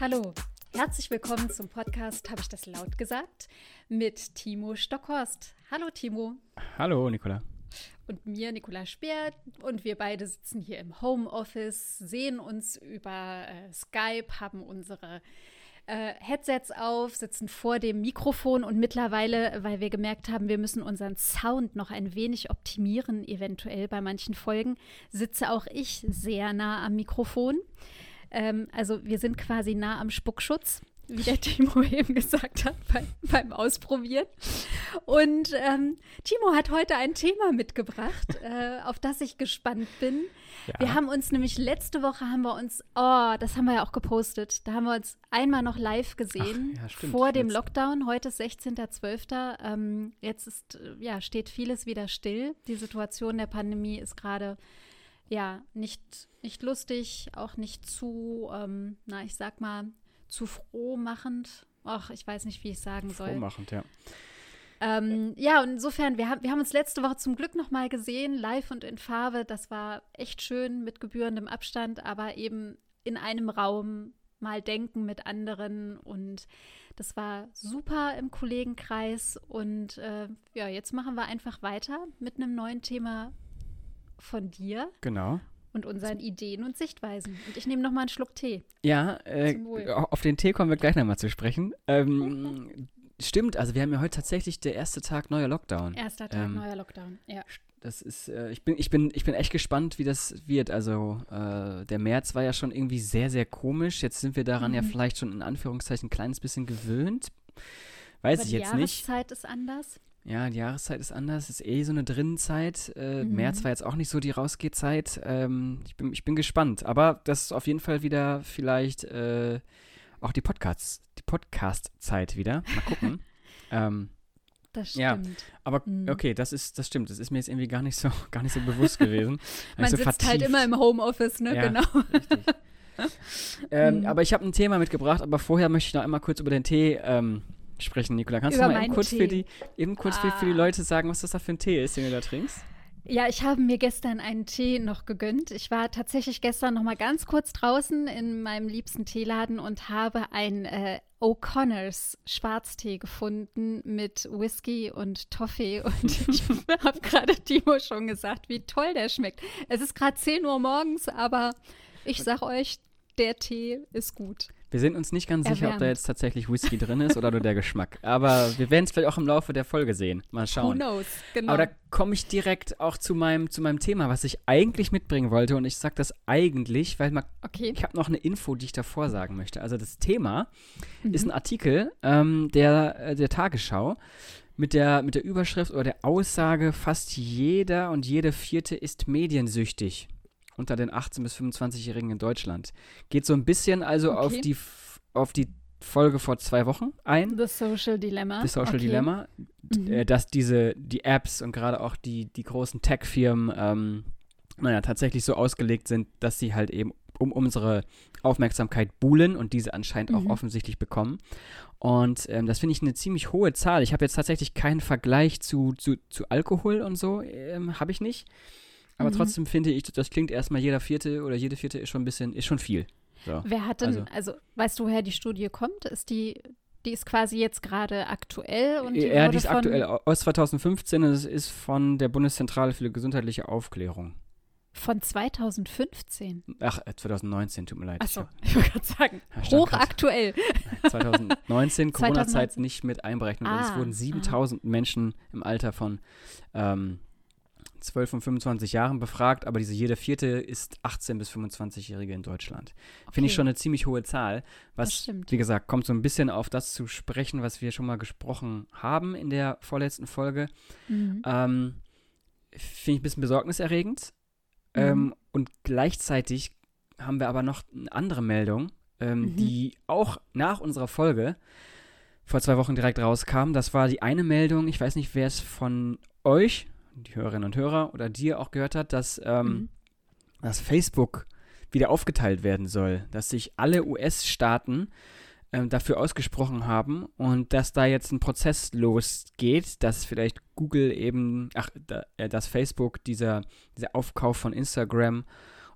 Hallo, herzlich willkommen zum Podcast Habe ich das laut gesagt? mit Timo Stockhorst. Hallo Timo. Hallo Nicola. Und mir, Nicola Speer. Und wir beide sitzen hier im Homeoffice, sehen uns über äh, Skype, haben unsere äh, Headsets auf, sitzen vor dem Mikrofon und mittlerweile, weil wir gemerkt haben, wir müssen unseren Sound noch ein wenig optimieren, eventuell bei manchen Folgen, sitze auch ich sehr nah am Mikrofon. Ähm, also wir sind quasi nah am Spuckschutz wie der Timo eben gesagt hat bei, beim Ausprobieren. Und ähm, Timo hat heute ein Thema mitgebracht, äh, auf das ich gespannt bin. Ja. Wir haben uns nämlich letzte Woche haben wir uns, oh, das haben wir ja auch gepostet, da haben wir uns einmal noch live gesehen Ach, ja, vor dem Lockdown. Heute ist 16.12. Ähm, jetzt ist, äh, ja, steht vieles wieder still. Die Situation der Pandemie ist gerade ja, nicht, nicht lustig, auch nicht zu, ähm, na, ich sag mal, zu frohmachend. Ach, ich weiß nicht, wie ich sagen soll. Frohmachend, ja. Ähm, ja, und insofern, wir haben, wir haben uns letzte Woche zum Glück nochmal gesehen, live und in Farbe. Das war echt schön mit gebührendem Abstand, aber eben in einem Raum mal denken mit anderen. Und das war super im Kollegenkreis. Und äh, ja, jetzt machen wir einfach weiter mit einem neuen Thema von dir. Genau und unseren Ideen und Sichtweisen. Und ich nehme noch mal einen Schluck Tee. Ja, äh, auf den Tee kommen wir gleich nochmal zu sprechen. Ähm, stimmt, also wir haben ja heute tatsächlich der erste Tag neuer Lockdown. Erster Tag ähm, neuer Lockdown, ja. Das ist, äh, ich bin, ich bin, ich bin echt gespannt, wie das wird. Also äh, der März war ja schon irgendwie sehr, sehr komisch. Jetzt sind wir daran mhm. ja vielleicht schon in Anführungszeichen ein kleines bisschen gewöhnt. Weiß Aber ich jetzt nicht. Die Jahreszeit ist anders. Ja, die Jahreszeit ist anders, ist eh so eine Drinnenzeit. Äh, mhm. März war jetzt auch nicht so die Rausgehzeit. Ähm, ich, bin, ich bin gespannt. Aber das ist auf jeden Fall wieder vielleicht äh, auch die Podcasts, die Podcast-Zeit wieder. Mal gucken. ähm, das stimmt. Ja, aber mhm. okay, das ist, das stimmt. Das ist mir jetzt irgendwie gar nicht so, gar nicht so bewusst gewesen. Man so sitzt halt vertieft. halt immer im Homeoffice, ne? Ja, genau. Richtig. ähm, mhm. Aber ich habe ein Thema mitgebracht, aber vorher möchte ich noch einmal kurz über den Tee ähm, sprechen, Nicola. Kannst Über du mal eben kurz, für die, eben kurz ah. für, die ah. Leute sagen, was das da für ein Tee ist, den du da trinkst? Ja, ich habe mir gestern einen Tee noch gegönnt. Ich war tatsächlich gestern noch mal ganz kurz draußen in meinem liebsten Teeladen und habe einen äh, O'Connors Schwarztee gefunden mit Whisky und Toffee. Und ich habe gerade Timo schon gesagt, wie toll der schmeckt. Es ist gerade 10 Uhr morgens, aber ich sag euch, der Tee ist gut. Wir sind uns nicht ganz sicher, ob da jetzt tatsächlich Whisky drin ist oder nur der Geschmack. Aber wir werden es vielleicht auch im Laufe der Folge sehen. Mal schauen. Who knows, genau. Aber da komme ich direkt auch zu meinem, zu meinem Thema, was ich eigentlich mitbringen wollte. Und ich sage das eigentlich, weil man, okay. ich habe noch eine Info, die ich davor sagen möchte. Also das Thema mhm. ist ein Artikel ähm, der, äh, der Tagesschau mit der, mit der Überschrift oder der Aussage, fast jeder und jede Vierte ist mediensüchtig unter den 18- bis 25-Jährigen in Deutschland. Geht so ein bisschen also okay. auf, die, auf die Folge vor zwei Wochen ein. The Social Dilemma. The Social okay. Dilemma. Mhm. Äh, dass diese, die Apps und gerade auch die, die großen Tech-Firmen, ähm, naja, tatsächlich so ausgelegt sind, dass sie halt eben um unsere Aufmerksamkeit buhlen und diese anscheinend mhm. auch offensichtlich bekommen. Und ähm, das finde ich eine ziemlich hohe Zahl. Ich habe jetzt tatsächlich keinen Vergleich zu, zu, zu Alkohol und so, ähm, habe ich nicht. Aber mhm. trotzdem finde ich, das klingt erstmal jeder vierte oder jede vierte ist schon ein bisschen, ist schon viel. So. Wer hat denn, also, also, weißt du, woher die Studie kommt? Ist die, die ist quasi jetzt gerade aktuell und die Ja, die ist aktuell aus 2015 und es ist von der Bundeszentrale für gesundheitliche Aufklärung. Von 2015? Ach, 2019, äh, tut mir leid. Achso, ich wollte gerade sagen, hochaktuell. 2019, Corona-Zeit nicht mit einberechnet. Ah, es wurden 7000 ah. Menschen im Alter von ähm, 12 und 25 Jahren befragt, aber diese jede vierte ist 18 bis 25-Jährige in Deutschland. Okay. Finde ich schon eine ziemlich hohe Zahl. Was, wie gesagt, kommt so ein bisschen auf das zu sprechen, was wir schon mal gesprochen haben in der vorletzten Folge. Mhm. Ähm, Finde ich ein bisschen besorgniserregend. Mhm. Ähm, und gleichzeitig haben wir aber noch eine andere Meldung, ähm, mhm. die auch nach unserer Folge vor zwei Wochen direkt rauskam. Das war die eine Meldung, ich weiß nicht, wer es von euch die Hörerinnen und Hörer oder dir auch gehört hat, dass, ähm, mhm. dass Facebook wieder aufgeteilt werden soll, dass sich alle US-Staaten ähm, dafür ausgesprochen haben und dass da jetzt ein Prozess losgeht, dass vielleicht Google eben, ach, da, äh, dass Facebook dieser, dieser Aufkauf von Instagram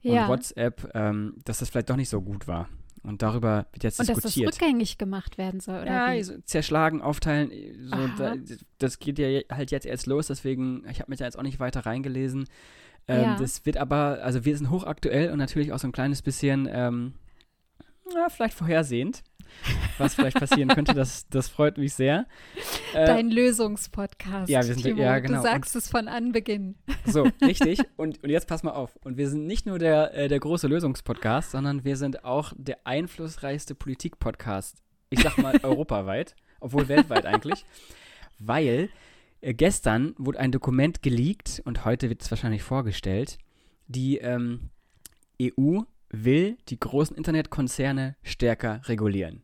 und ja. WhatsApp, ähm, dass das vielleicht doch nicht so gut war. Und darüber wird jetzt und diskutiert. dass das rückgängig gemacht werden soll, oder ja, wie? so zerschlagen, aufteilen. So, da, das geht ja halt jetzt erst los, deswegen, ich habe mich da jetzt auch nicht weiter reingelesen. Ähm, Ja. Das wird aber, also wir sind hochaktuell und natürlich auch so ein kleines bisschen, ähm, ja, vielleicht vorhersehend, was vielleicht passieren könnte. Das, das freut mich sehr. Äh, Dein Lösungspodcast. ja, wir sind- Timo. ja, genau. Du sagst es von Anbeginn. So, richtig. Und, und jetzt pass mal auf. Und wir sind nicht nur der, äh, der große Lösungspodcast, sondern wir sind auch der einflussreichste Politik-Podcast. Ich sag mal europaweit, obwohl weltweit eigentlich. Weil äh, gestern wurde ein Dokument geleakt und heute wird es wahrscheinlich vorgestellt. Die ähm, EU will die großen Internetkonzerne stärker regulieren.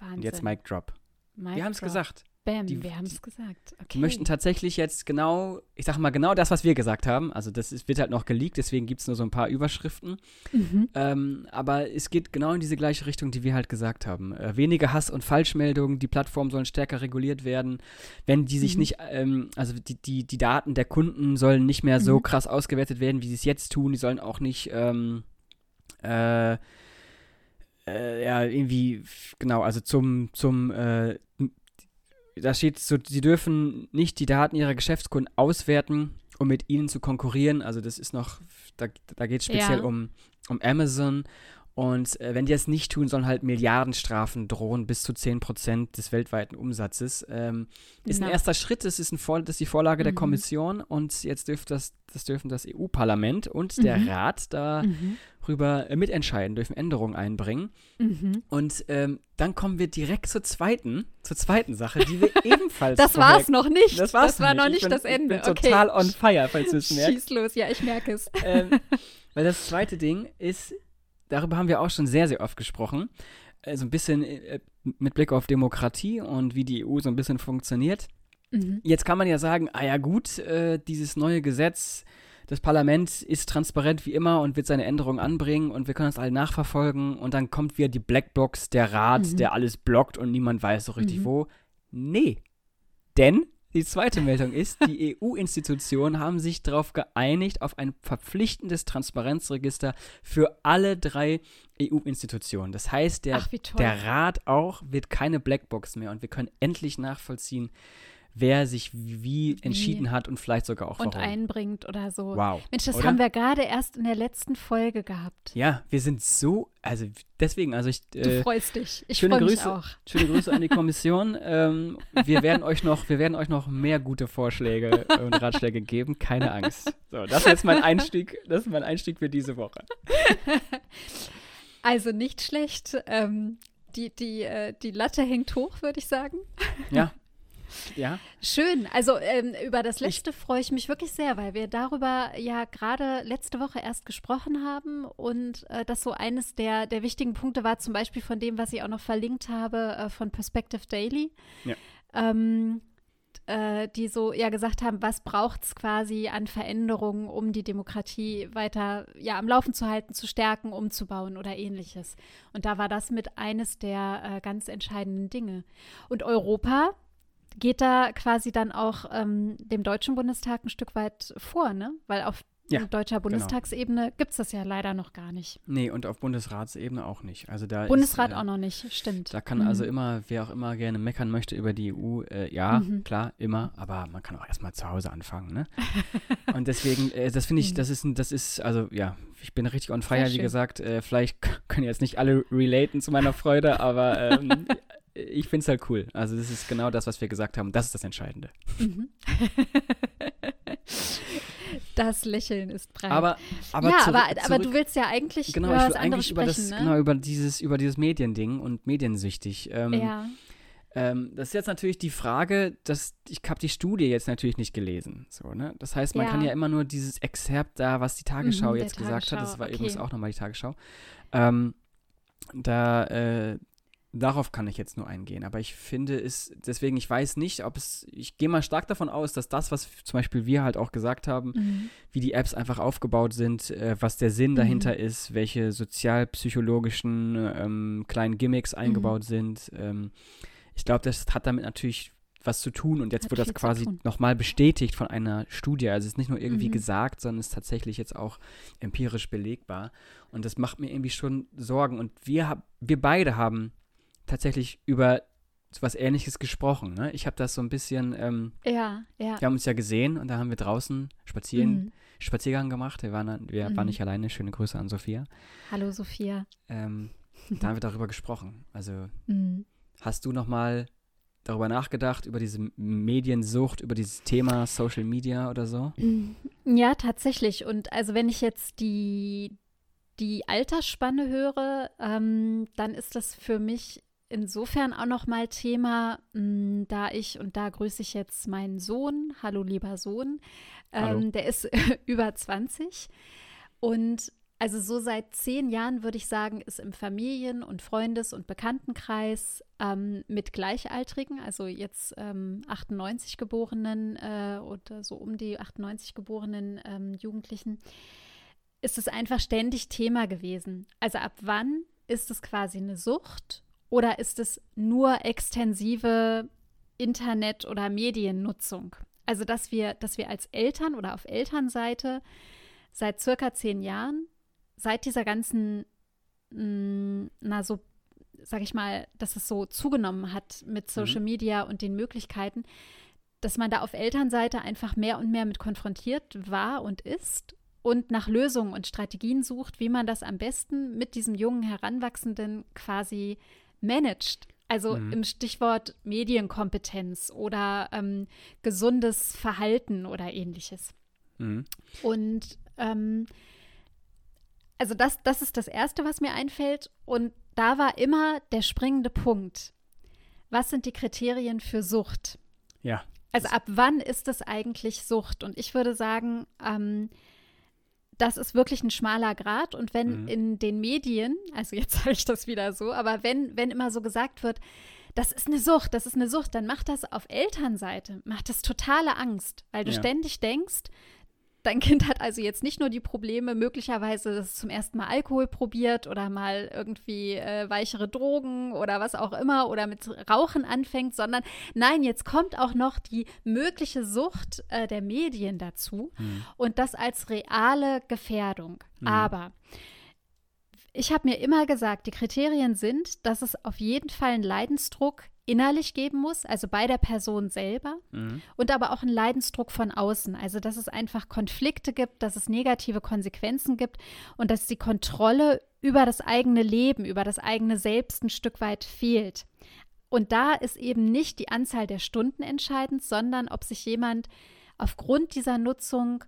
Wahnsinn. Und jetzt Mic Drop. Mic Wir haben es gesagt. Bam, Die- wir haben es gesagt. Okay. Die möchten tatsächlich jetzt genau, ich sag mal genau das, was wir gesagt haben. Also das ist, wird halt noch geleakt, deswegen gibt es nur so ein paar Überschriften. Mhm. Ähm, aber es geht genau in diese gleiche Richtung, die wir halt gesagt haben. Äh, weniger Hass und Falschmeldungen, die Plattformen sollen stärker reguliert werden. Wenn die sich Mhm. nicht, ähm, also die, die, die Daten der Kunden sollen nicht mehr so Mhm. krass ausgewertet werden, wie sie es jetzt tun. Die sollen auch nicht, ähm, äh, äh, ja, irgendwie, genau, also zum, zum, äh, da steht so, sie dürfen nicht die Daten ihrer Geschäftskunden auswerten, um mit ihnen zu konkurrieren. Also das ist noch, da, da geht es speziell Ja. um, um Amazon. Und äh, wenn die das nicht tun, sollen halt Milliardenstrafen drohen, bis zu 10% des weltweiten Umsatzes. Ähm, ist ein Na. erster Schritt, das ist, ein Vor das ist die Vorlage der Mhm. Kommission und jetzt dürft das, das dürfen das EU-Parlament und der Mhm. Rat Mhm. darüber äh, mitentscheiden, dürfen Änderungen einbringen. Mhm. Und ähm, dann kommen wir direkt zur zweiten, zur zweiten Sache, die wir ebenfalls Das vorher- war's noch nicht. Das, war's war noch Ich nicht bin, das Ende. Ich bin okay. total on fire, falls du es merkst. Schieß los, ja, ich merke es. ähm, weil das zweite Ding ist, darüber haben wir auch schon sehr, sehr oft gesprochen, äh, so ein bisschen äh, mit Blick auf Demokratie und wie die EU so ein bisschen funktioniert. Mhm. Jetzt kann man ja sagen, ah ja gut, äh, dieses neue Gesetz, das Parlament ist transparent wie immer und wird seine Änderungen anbringen und wir können das alle nachverfolgen und dann kommt wieder die Blackbox, der Rat, Mhm. der alles blockt und niemand weiß so richtig Mhm. wo. Nee. Denn die zweite Meldung ist, die EU-Institutionen haben sich darauf geeinigt, auf ein verpflichtendes Transparenzregister für alle drei EU-Institutionen. Das heißt, der Ach, der Rat auch wird keine Blackbox mehr und wir können endlich nachvollziehen, wer sich wie entschieden hat und vielleicht sogar auch und warum. einbringt oder so. wow. Mensch, das oder? haben wir gerade erst in der letzten Folge gehabt. Ja, wir sind so, also deswegen, also ich, Du äh, freust dich. Ich freue mich auch. schöne Grüße an die Kommission. ähm, wir werden euch noch, wir werden euch noch mehr gute Vorschläge und Ratschläge geben, keine Angst. So, das ist jetzt mein Einstieg, das ist mein Einstieg für diese Woche. Also nicht schlecht. Ähm, die, die, äh, die Latte hängt hoch, würde ich sagen. Ja. Ja, Schön. Also ähm, über das letzte freue ich mich wirklich sehr, weil wir darüber ja gerade letzte Woche erst gesprochen haben und äh, das so eines der, der wichtigen Punkte war, zum Beispiel von dem, was ich auch noch verlinkt habe, äh, von Perspective Daily. Ja. Ähm, äh, die so ja gesagt haben, was braucht es quasi an Veränderungen, um die Demokratie weiter ja am Laufen zu halten, zu stärken, umzubauen oder ähnliches. Und da war das mit eines der äh, ganz entscheidenden Dinge. Und Europa geht da quasi dann auch ähm, dem Deutschen Bundestag ein Stück weit vor, ne? Weil auf Ja, genau. deutscher Bundestagsebene gibt es das ja leider noch gar nicht. nee, und auf Bundesratsebene auch nicht. Also da Bundesrat ist, äh, auch noch nicht, stimmt. Da kann Mhm. also immer, wer auch immer gerne meckern möchte über die EU, äh, ja, Mhm. klar, immer, aber man kann auch erstmal zu Hause anfangen, ne? Und deswegen, äh, das finde ich, Mhm. das ist, ein- das ist, also ja, ich bin richtig on fire, wie gesagt, äh, vielleicht können jetzt nicht alle relaten zu meiner Freude, aber ähm, ich finde es halt cool. Also das ist genau das, was wir gesagt haben, das ist das Entscheidende. Mhm. das Lächeln ist breit. Aber, aber ja, zurück- aber, aber zurück- du willst ja eigentlich Genau, über ich will eigentlich über sprechen, das, ne? genau, über dieses, über dieses Mediending und mediensüchtig. Ähm, ja. Ähm, das ist jetzt natürlich die Frage, dass ich habe die Studie jetzt natürlich nicht gelesen. So, ne? Das heißt, man Ja. kann ja immer nur dieses Exzerpt da, was die Tagesschau Mhm, jetzt gesagt hat, das Tagesschau, war okay. übrigens auch nochmal die Tagesschau. Ähm, da, äh, darauf kann ich jetzt nur eingehen. Aber ich finde es, deswegen, ich weiß nicht, ob es, ich gehe mal stark davon aus, dass das, was zum Beispiel wir halt auch gesagt haben, Mhm. wie die Apps einfach aufgebaut sind, äh, was der Sinn Mhm. dahinter ist, welche sozialpsychologischen ähm, kleinen Gimmicks Mhm. eingebaut sind. Ähm, ich glaube, das hat damit natürlich was zu tun und jetzt hat wird das quasi nochmal bestätigt von einer Studie. Also es ist nicht nur irgendwie mhm. gesagt, sondern es ist tatsächlich jetzt auch empirisch belegbar. Und das macht mir irgendwie schon Sorgen. Und wir, wir beide haben tatsächlich über was Ähnliches gesprochen. Ne? Ich habe das so ein bisschen. Ähm, ja, ja. Wir haben uns ja gesehen und da haben wir draußen spazieren, mhm. Spaziergang gemacht. Wir, waren, wir mhm. waren nicht alleine. Schöne Grüße an Sophia. Hallo, Sophia. Ähm, da haben wir darüber gesprochen. Also, mhm. hast du noch mal darüber nachgedacht, über diese Mediensucht, über dieses Thema Social Media oder so? Ja, tatsächlich. Und also wenn ich jetzt die, die Altersspanne höre, ähm, dann ist das für mich insofern auch noch mal Thema, mh, hm, da ich, und da grüße ich jetzt meinen Sohn, hallo lieber Sohn, ähm, der ist über 20 und also so seit zehn Jahren würde ich sagen, ist im Familien- und Freundes- und Bekanntenkreis ähm, mit Gleichaltrigen, also jetzt ähm, 98 geborenen äh, oder so um die 98 geborenen ähm, Jugendlichen, ist es einfach ständig Thema gewesen. Also ab wann ist es quasi eine Sucht oder ist es nur extensive Internet- oder Mediennutzung? Also, dass wir, dass wir als Eltern oder auf Elternseite seit circa zehn Jahren, seit dieser ganzen, mh, mm, na so, sag ich mal, dass es so zugenommen hat mit Social mhm. Media und den Möglichkeiten, dass man da auf Elternseite einfach mehr und mehr mit konfrontiert war und ist und nach Lösungen und Strategien sucht, wie man das am besten mit diesem jungen Heranwachsenden quasi managt. Also mhm. im Stichwort Medienkompetenz oder ähm, gesundes Verhalten oder ähnliches. Mhm. Und ähm, also das, das ist das Erste, was mir einfällt. Und da war immer der springende Punkt. Was sind die Kriterien für Sucht? Ja. Also ab wann ist es eigentlich Sucht? Und ich würde sagen, ähm, das ist wirklich ein schmaler Grad. Und wenn mhm. in den Medien, also jetzt sage ich das wieder so, aber wenn, wenn immer so gesagt wird, das ist eine Sucht, das ist eine Sucht, dann macht das auf Elternseite, macht das totale Angst, weil du ja. ständig denkst, Dein Kind hat also jetzt nicht nur die Probleme, möglicherweise, dass es zum ersten Mal Alkohol probiert oder mal irgendwie äh, weichere Drogen oder was auch immer oder mit Rauchen anfängt, sondern nein, jetzt kommt auch noch die mögliche Sucht äh, der Medien dazu mhm. und das als reale Gefährdung. Mhm. Aber ich habe mir immer gesagt, die Kriterien sind, dass es auf jeden Fall einen Leidensdruck innerlich geben muss, also bei der Person selber, mhm. und aber auch einen Leidensdruck von außen. Also, dass es einfach Konflikte gibt, dass es negative Konsequenzen gibt und dass die Kontrolle über das eigene Leben, über das eigene Selbst ein Stück weit fehlt. Und da ist eben nicht die Anzahl der Stunden entscheidend, sondern ob sich jemand aufgrund dieser Nutzung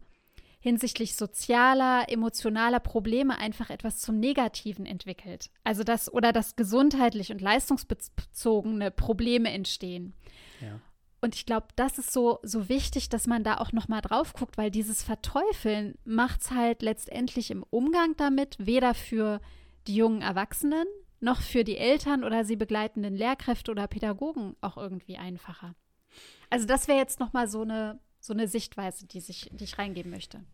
hinsichtlich sozialer, emotionaler Probleme einfach etwas zum Negativen entwickelt. Also das oder dass gesundheitlich und leistungsbezogene Probleme entstehen. Ja. Und ich glaube, das ist so, so wichtig, dass man da auch noch mal drauf guckt, weil dieses Verteufeln macht es halt letztendlich im Umgang damit weder für die jungen Erwachsenen noch für die Eltern oder sie begleitenden Lehrkräfte oder Pädagogen auch irgendwie einfacher. Also das wäre jetzt noch mal so eine, so eine Sichtweise, die, sich, die ich reingeben möchte.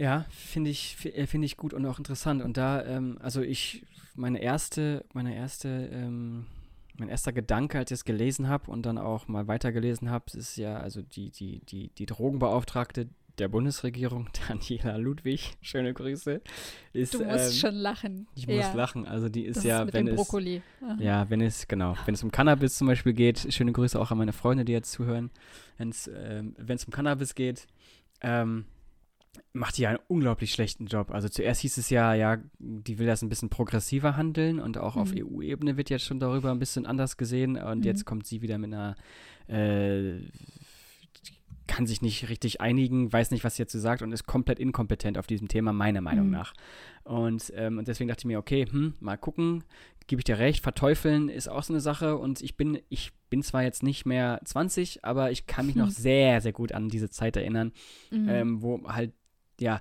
Ja, finde ich, äh, finde ich gut und auch interessant. Und da, ähm, also ich, meine erste, meine erste, ähm, mein erster Gedanke, als ich es gelesen habe und dann auch mal weitergelesen habe, ist ja, also die, die, die, die Drogenbeauftragte der Bundesregierung, Daniela Ludwig, schöne Grüße. Ist, du musst ähm, schon lachen. Ich muss ja. lachen. Also die ist das ja, ist wenn es Brokkoli. ja, wenn es genau, wenn es um Cannabis zum Beispiel geht, schöne Grüße auch an meine Freunde, die jetzt zuhören. Wenn's, ähm, wenn es um Cannabis geht, ähm, macht die einen unglaublich schlechten Job. Also zuerst hieß es ja, ja, die will das ein bisschen progressiver handeln und auch mhm. auf EU-Ebene wird jetzt schon darüber ein bisschen anders gesehen und mhm. jetzt kommt sie wieder mit einer äh, kann sich nicht richtig einigen, weiß nicht, was sie dazu sagt und ist komplett inkompetent auf diesem Thema, meiner Meinung mhm. nach. Und, ähm, und deswegen dachte ich mir, okay, hm, mal gucken, gebe ich dir recht, verteufeln ist auch so eine Sache und ich bin, ich bin zwar jetzt nicht mehr 20, aber ich kann mich hm. noch sehr, sehr gut an diese Zeit erinnern, mhm. ähm, wo halt ja,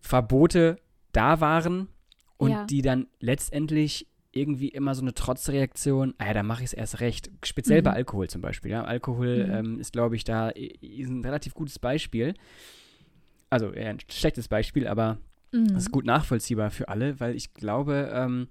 Verbote da waren und ja. die dann letztendlich irgendwie immer so eine Trotzreaktion, ah ja, dann mache ich es erst recht. Speziell mhm. bei Alkohol zum Beispiel. Ja. Alkohol mhm. ähm, ist, glaube ich, da ein relativ gutes Beispiel. Also eher ein schlechtes Beispiel, aber mhm. das ist gut nachvollziehbar für alle, weil ich glaube, ähm,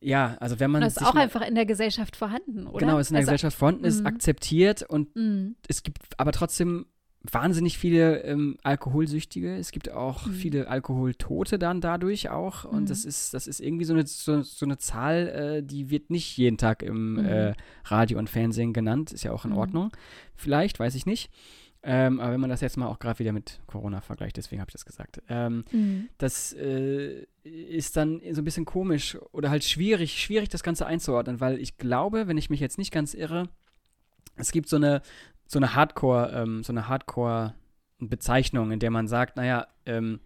ja, also wenn man. Das ist auch einfach in der Gesellschaft vorhanden, oder? Genau, ist in der also, Gesellschaft vorhanden, ist mhm. akzeptiert und mm. es gibt aber trotzdem wahnsinnig viele ähm, Alkoholsüchtige. Es gibt auch mhm. viele Alkoholtote dann dadurch auch. Und mhm. das ist, das ist irgendwie so eine, so, so eine Zahl, äh, die wird nicht jeden Tag im mhm. äh, Radio und Fernsehen genannt. Ist ja auch in mhm. Ordnung. Vielleicht, weiß ich nicht. Ähm, aber wenn man das jetzt mal auch gerade wieder mit Corona vergleicht, deswegen habe ich das gesagt, ähm, mhm. das äh, ist dann so ein bisschen komisch oder halt schwierig, schwierig das Ganze einzuordnen, weil ich glaube, wenn ich mich jetzt nicht ganz irre, es gibt so eine, so eine Hardcore, ähm, so eine Hardcore-Bezeichnung, in der man sagt, naja, ähm,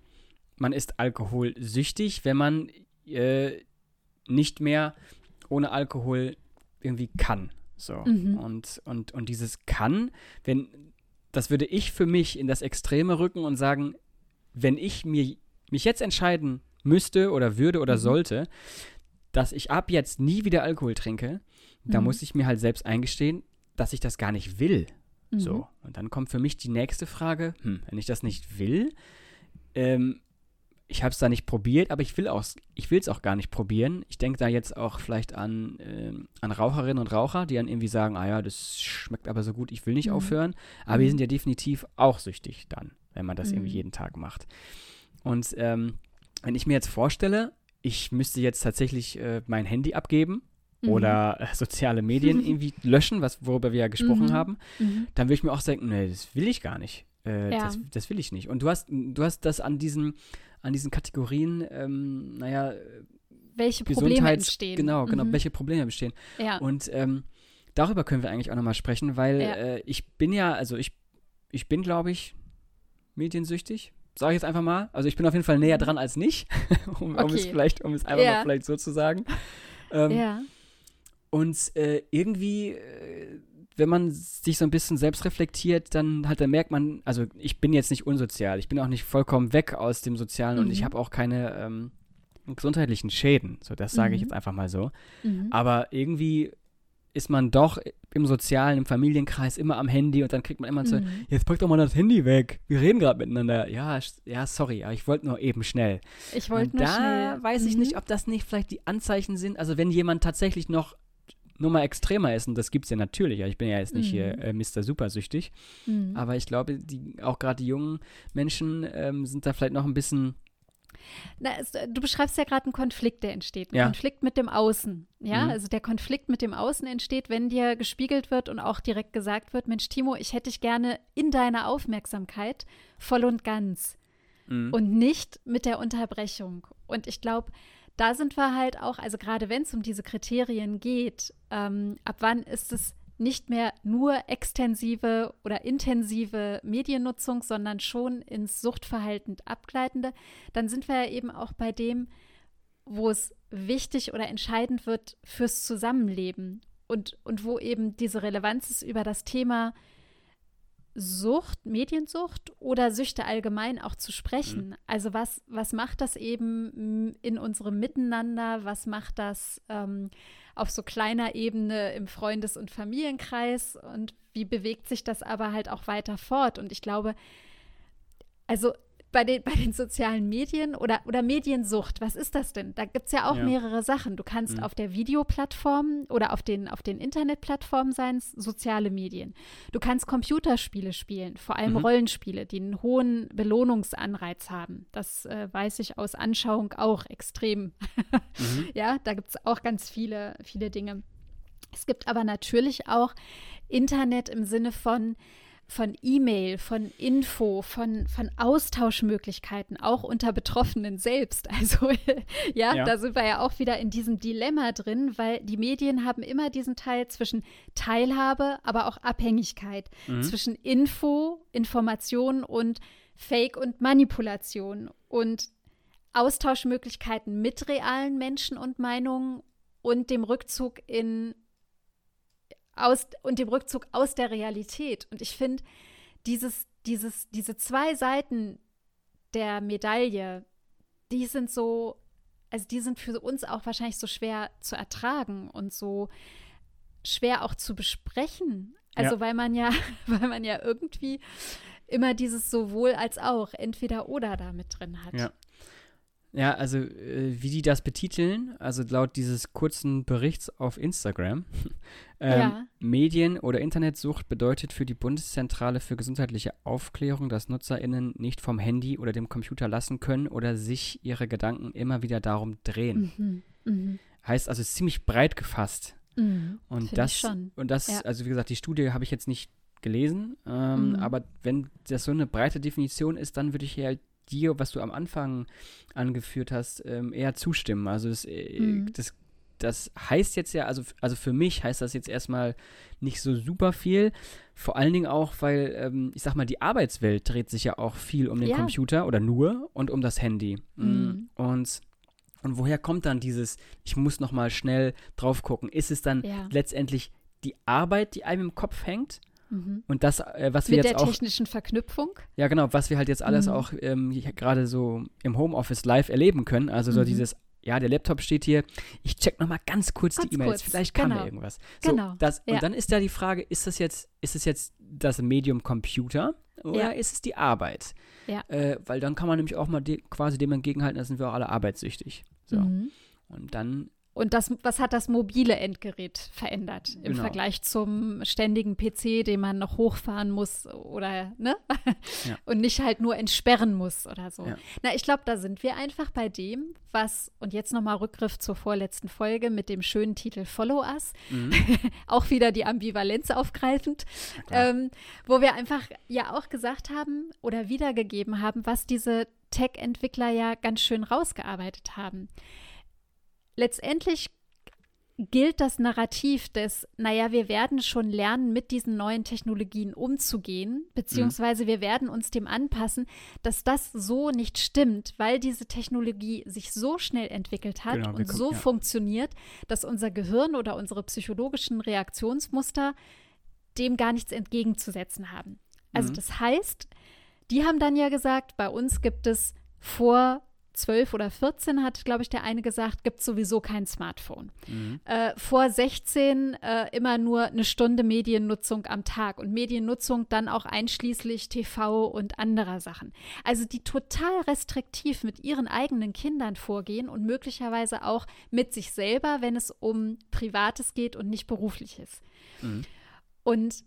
man ist alkoholsüchtig, wenn man äh, nicht mehr ohne Alkohol irgendwie kann. So. Mhm. Und, und, und dieses kann, wenn, das würde ich für mich in das Extreme rücken und sagen, wenn ich mir, mich jetzt entscheiden müsste oder würde oder mhm. sollte, dass ich ab jetzt nie wieder Alkohol trinke, mhm. da muss ich mir halt selbst eingestehen, dass ich das gar nicht will. Mhm. So, und dann kommt für mich die nächste Frage, hm, wenn ich das nicht will, ähm, ich habe es da nicht probiert, aber ich will es auch gar nicht probieren. Ich denke da jetzt auch vielleicht an, äh, an Raucherinnen und Raucher, die dann irgendwie sagen, ah ja, das schmeckt aber so gut, ich will nicht mhm. aufhören. Aber mhm. die sind ja definitiv auch süchtig dann, wenn man das mhm. irgendwie jeden Tag macht. Und ähm, wenn ich mir jetzt vorstelle, ich müsste jetzt tatsächlich äh, mein Handy abgeben mhm. oder äh, soziale Medien irgendwie löschen, was, worüber wir ja gesprochen mhm. haben, mhm. dann würde ich mir auch denken, nee, das will ich gar nicht. Äh, ja. das, das, will ich nicht. Und du hast, du hast das an diesen, an diesen Kategorien, ähm, naja, welche Probleme entstehen. Genau, genau, mhm. welche Probleme bestehen. Ja. Und ähm, darüber können wir eigentlich auch nochmal sprechen, weil ja. äh, ich bin ja, also ich, ich bin, glaube ich, mediensüchtig. Sage ich jetzt einfach mal. Also ich bin auf jeden Fall näher mhm. dran als nicht, um, okay. um es vielleicht, um es einfach ja. mal vielleicht so zu sagen. Ähm, ja. Und äh, irgendwie, äh, wenn man sich so ein bisschen selbst reflektiert, dann halt, dann merkt man, also ich bin jetzt nicht unsozial, ich bin auch nicht vollkommen weg aus dem Sozialen mhm. und ich mhm. habe auch keine ähm, gesundheitlichen Schäden. So, das sage mhm. ich jetzt einfach mal so. Mhm. Aber irgendwie ist man doch im sozialen, im Familienkreis immer am Handy und dann kriegt man immer mhm. so, jetzt pack doch mal das Handy weg. Wir reden gerade miteinander. Ja, ja, sorry, aber ich wollte nur eben schnell. Ich wollte nur da schnell. Da weiß ich nicht, mhm. ob das nicht vielleicht die Anzeichen sind. Also wenn jemand tatsächlich noch Nummer extremer ist, und das gibt es ja natürlich, ich bin ja jetzt nicht mhm. hier äh, Mr. Supersüchtig, mhm. aber ich glaube, die, auch gerade die jungen Menschen ähm, sind da vielleicht noch ein bisschen na, es, du beschreibst ja gerade einen Konflikt, der entsteht. Ein ja. Konflikt mit dem Außen. Ja, mhm. also der Konflikt mit dem Außen entsteht, wenn dir gespiegelt wird und auch direkt gesagt wird: Mensch, Timo, ich hätte dich gerne in deiner Aufmerksamkeit voll und ganz. Mhm. Und nicht mit der Unterbrechung. Und ich glaube, da sind wir halt auch, also gerade wenn es um diese Kriterien geht, ähm, ab wann ist es nicht mehr nur extensive oder intensive Mediennutzung, sondern schon ins Suchtverhalten abgleitende, dann sind wir ja eben auch bei dem, wo es wichtig oder entscheidend wird fürs Zusammenleben und, und wo eben diese Relevanz ist über das Thema Sucht, Mediensucht oder Süchte allgemein auch zu sprechen. Mhm. Also was, was macht das eben in unserem Miteinander? Was macht das ähm, auf so kleiner Ebene im Freundes- und Familienkreis? Und wie bewegt sich das aber halt auch weiter fort? Und ich glaube, also bei den, bei den sozialen Medien oder, oder Mediensucht, was ist das denn? Da gibt es ja auch ja. mehrere Sachen. Du kannst mhm. auf der Videoplattform oder auf den, auf den Internetplattformen sein, soziale Medien. Du kannst Computerspiele spielen, vor allem mhm. Rollenspiele, die einen hohen Belohnungsanreiz haben. Das äh, weiß ich aus Anschauung auch extrem. Mhm. ja, da gibt es auch ganz viele, viele Dinge. Es gibt aber natürlich auch Internet im Sinne von, von E-Mail, von Info, von, von Austauschmöglichkeiten, auch unter Betroffenen selbst. Also ja, ja, da sind wir ja auch wieder in diesem Dilemma drin, weil die Medien haben immer diesen Teil zwischen Teilhabe, aber auch Abhängigkeit, mhm. zwischen Info, Information und Fake und Manipulation und Austauschmöglichkeiten mit realen Menschen und Meinungen und dem Rückzug in aus, und dem Rückzug aus der Realität. Und ich finde, dieses, dieses, diese zwei Seiten der Medaille, die sind so, also die sind für uns auch wahrscheinlich so schwer zu ertragen und so schwer auch zu besprechen. Also ja. weil man ja, weil man ja irgendwie immer dieses sowohl als auch, entweder oder da mit drin hat. Ja. Ja, also äh, wie die das betiteln, also laut dieses kurzen Berichts auf Instagram, ähm, ja. Medien- oder Internetsucht bedeutet für die Bundeszentrale für gesundheitliche Aufklärung, dass NutzerInnen nicht vom Handy oder dem Computer lassen können oder sich ihre Gedanken immer wieder darum drehen. Mhm. Mhm. Heißt also ziemlich breit gefasst. Mhm. Und das, und das, ja. also wie gesagt, die Studie habe ich jetzt nicht gelesen, ähm, mhm. aber wenn das so eine breite Definition ist, dann würde ich halt dir, was du am Anfang angeführt hast, ähm, eher zustimmen. Also das, äh, mhm. das, das heißt jetzt ja, also, also für mich heißt das jetzt erstmal nicht so super viel. Vor allen Dingen auch, weil, ähm, ich sag mal, die Arbeitswelt dreht sich ja auch viel um den ja. Computer oder nur und um das Handy. Mm, mhm. Und und woher kommt dann dieses, ich muss noch mal schnell drauf gucken? Ist es dann ja. letztendlich die Arbeit, die einem im Kopf hängt? Mhm. Und das, äh, was wir Mit jetzt der technischen Verknüpfung? Ja, genau, was wir halt jetzt alles mhm. auch ähm, gerade so im Homeoffice live erleben können. Also so mhm. dieses, ja, der Laptop steht hier, ich check noch mal ganz kurz ganz die E-Mails, vielleicht kam genau. da irgendwas. So, genau. Das, ja. Und dann ist da die Frage, ist das jetzt, ist es jetzt das Medium Computer oder ja. ist es die Arbeit? Ja. Äh, weil dann kann man nämlich auch mal de quasi dem entgegenhalten, da sind wir auch alle arbeitssüchtig. So. Mhm. Und dann und das, was hat das mobile Endgerät verändert im genau. Vergleich zum ständigen PC, den man noch hochfahren muss oder, ne? Ja. Und nicht halt nur entsperren muss oder so. Ja. Na, ich glaube, da sind wir einfach bei dem, was, und jetzt nochmal Rückgriff zur vorletzten Folge mit dem schönen Titel Follow Us, mhm. auch wieder die Ambivalenz aufgreifend, ähm, wo wir einfach ja auch gesagt haben oder wiedergegeben haben, was diese Tech-Entwickler ja ganz schön rausgearbeitet haben letztendlich gilt das Narrativ des, naja, wir werden schon lernen, mit diesen neuen Technologien umzugehen, beziehungsweise mhm. wir werden uns dem anpassen, dass das so nicht stimmt, weil diese Technologie sich so schnell entwickelt hat genau, und so ja. funktioniert, dass unser Gehirn oder unsere psychologischen Reaktionsmuster dem gar nichts entgegenzusetzen haben. Also mhm. das heißt, die haben dann ja gesagt, bei uns gibt es vor 12 oder 14 hat, glaube ich, der eine gesagt, gibt sowieso kein Smartphone. Mhm. Äh, vor 16 äh, immer nur eine Stunde Mediennutzung am Tag und Mediennutzung dann auch einschließlich TV und anderer Sachen. Also die total restriktiv mit ihren eigenen Kindern vorgehen und möglicherweise auch mit sich selber, wenn es um Privates geht und nicht berufliches. Mhm. Und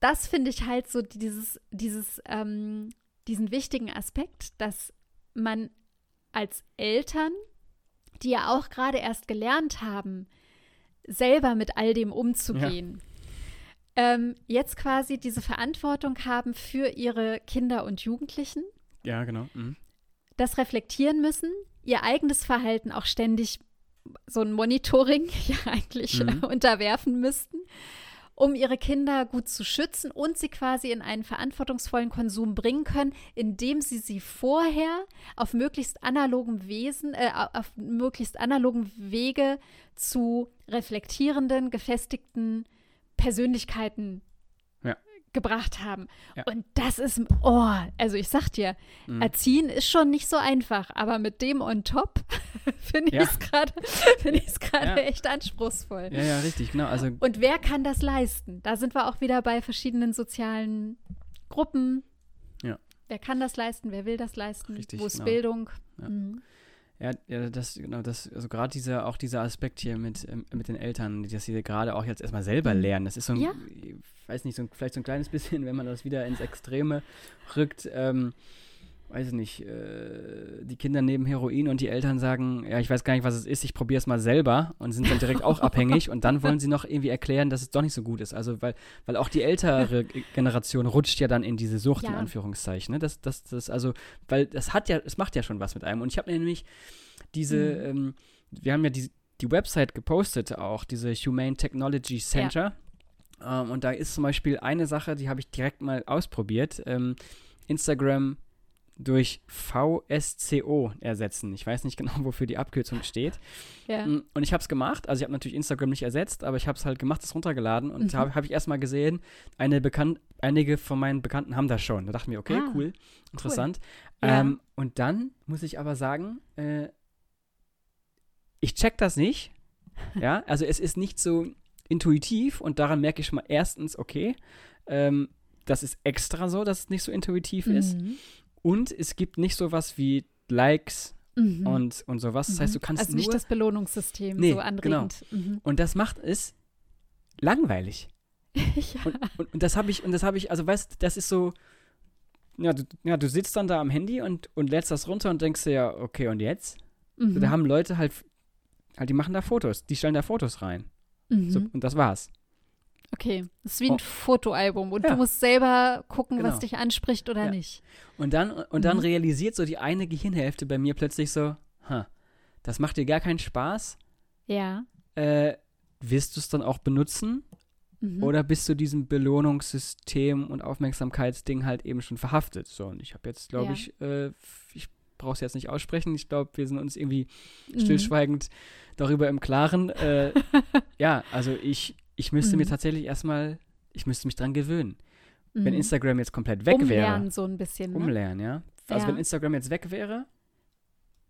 das finde ich halt so dieses, dieses, ähm, diesen wichtigen Aspekt, dass man als Eltern, die ja auch gerade erst gelernt haben, selber mit all dem umzugehen, ja. ähm, jetzt quasi diese Verantwortung haben für ihre Kinder und Jugendlichen. Ja, genau. Mhm. Das reflektieren müssen, ihr eigenes Verhalten auch ständig so ein Monitoring ja eigentlich mhm. unterwerfen müssten um ihre Kinder gut zu schützen und sie quasi in einen verantwortungsvollen Konsum bringen können, indem sie sie vorher auf möglichst analogen Wesen, äh, auf möglichst analogen Wege zu reflektierenden, gefestigten Persönlichkeiten gebracht haben. Ja. Und das ist, oh, also ich sag dir, mhm. erziehen ist schon nicht so einfach, aber mit dem on top finde ich es gerade find ja. echt anspruchsvoll. Ja, ja, richtig, genau. Also Und wer kann das leisten? Da sind wir auch wieder bei verschiedenen sozialen Gruppen. Ja. Wer kann das leisten? Wer will das leisten? Richtig, Wo ist genau. Bildung? Ja. Mhm. Ja, ja, das, genau, das, also gerade dieser, auch dieser Aspekt hier mit, ähm, mit den Eltern, dass sie gerade auch jetzt erstmal selber mhm. lernen. Das ist so ein, ja. ich weiß nicht, so ein, vielleicht so ein kleines bisschen, wenn man das wieder ins Extreme rückt, ähm, weiß ich nicht, äh, die Kinder nehmen Heroin und die Eltern sagen, ja, ich weiß gar nicht, was es ist, ich probiere es mal selber und sind dann direkt auch abhängig und dann wollen sie noch irgendwie erklären, dass es doch nicht so gut ist. Also, weil, weil auch die ältere Generation rutscht ja dann in diese Sucht, ja. in Anführungszeichen. Ne? Das, das, das, also, weil das hat ja, es macht ja schon was mit einem. Und ich habe nämlich diese, mhm. ähm, wir haben ja die, die Website gepostet auch, diese Humane Technology Center. Ja. Ähm, und da ist zum Beispiel eine Sache, die habe ich direkt mal ausprobiert. Ähm, Instagram durch VSCO ersetzen. Ich weiß nicht genau, wofür die Abkürzung steht. Ja. Mm, und ich habe es gemacht. Also ich habe natürlich Instagram nicht ersetzt, aber ich habe es halt gemacht, es runtergeladen und mhm. habe hab ich erstmal gesehen, eine bekannt, einige von meinen Bekannten haben das schon. Da dachte ich mir, okay, ah, cool, interessant. Cool. Ja. Ähm, und dann muss ich aber sagen, äh, ich check das nicht. ja, also es ist nicht so intuitiv und daran merke ich schon mal erstens, okay, ähm, das ist extra so, dass es nicht so intuitiv mhm. ist. Und es gibt nicht so was wie Likes mhm. und, und sowas. Das heißt, du kannst also nur, nicht das Belohnungssystem nee, so anregend. Genau. Mhm. Und das macht es langweilig. ja. Und, und, und das habe ich, und das habe ich, also weißt das ist so, ja du, ja, du sitzt dann da am Handy und, und lädst das runter und denkst dir ja, okay, und jetzt? Mhm. So, da haben Leute halt, halt, die machen da Fotos, die stellen da Fotos rein. Mhm. So, und das war's. Okay, das ist wie ein oh. Fotoalbum und ja. du musst selber gucken, genau. was dich anspricht oder ja. nicht. Und dann, und dann mhm. realisiert so die eine Gehirnhälfte bei mir plötzlich so, ha, das macht dir gar keinen Spaß. Ja. Äh, wirst du es dann auch benutzen? Mhm. Oder bist du diesem Belohnungssystem und Aufmerksamkeitsding halt eben schon verhaftet? So, und ich habe jetzt, glaube ja. ich, äh, ich brauche es jetzt nicht aussprechen. Ich glaube, wir sind uns irgendwie mhm. stillschweigend darüber im Klaren. Äh, ja, also ich, ich müsste mir mhm. tatsächlich erstmal, ich müsste mich dran gewöhnen. Wenn mhm. Instagram jetzt komplett weg Umlernen wäre. Umlernen so ein bisschen. Ne? Umlernen, ja. Also ja. wenn Instagram jetzt weg wäre,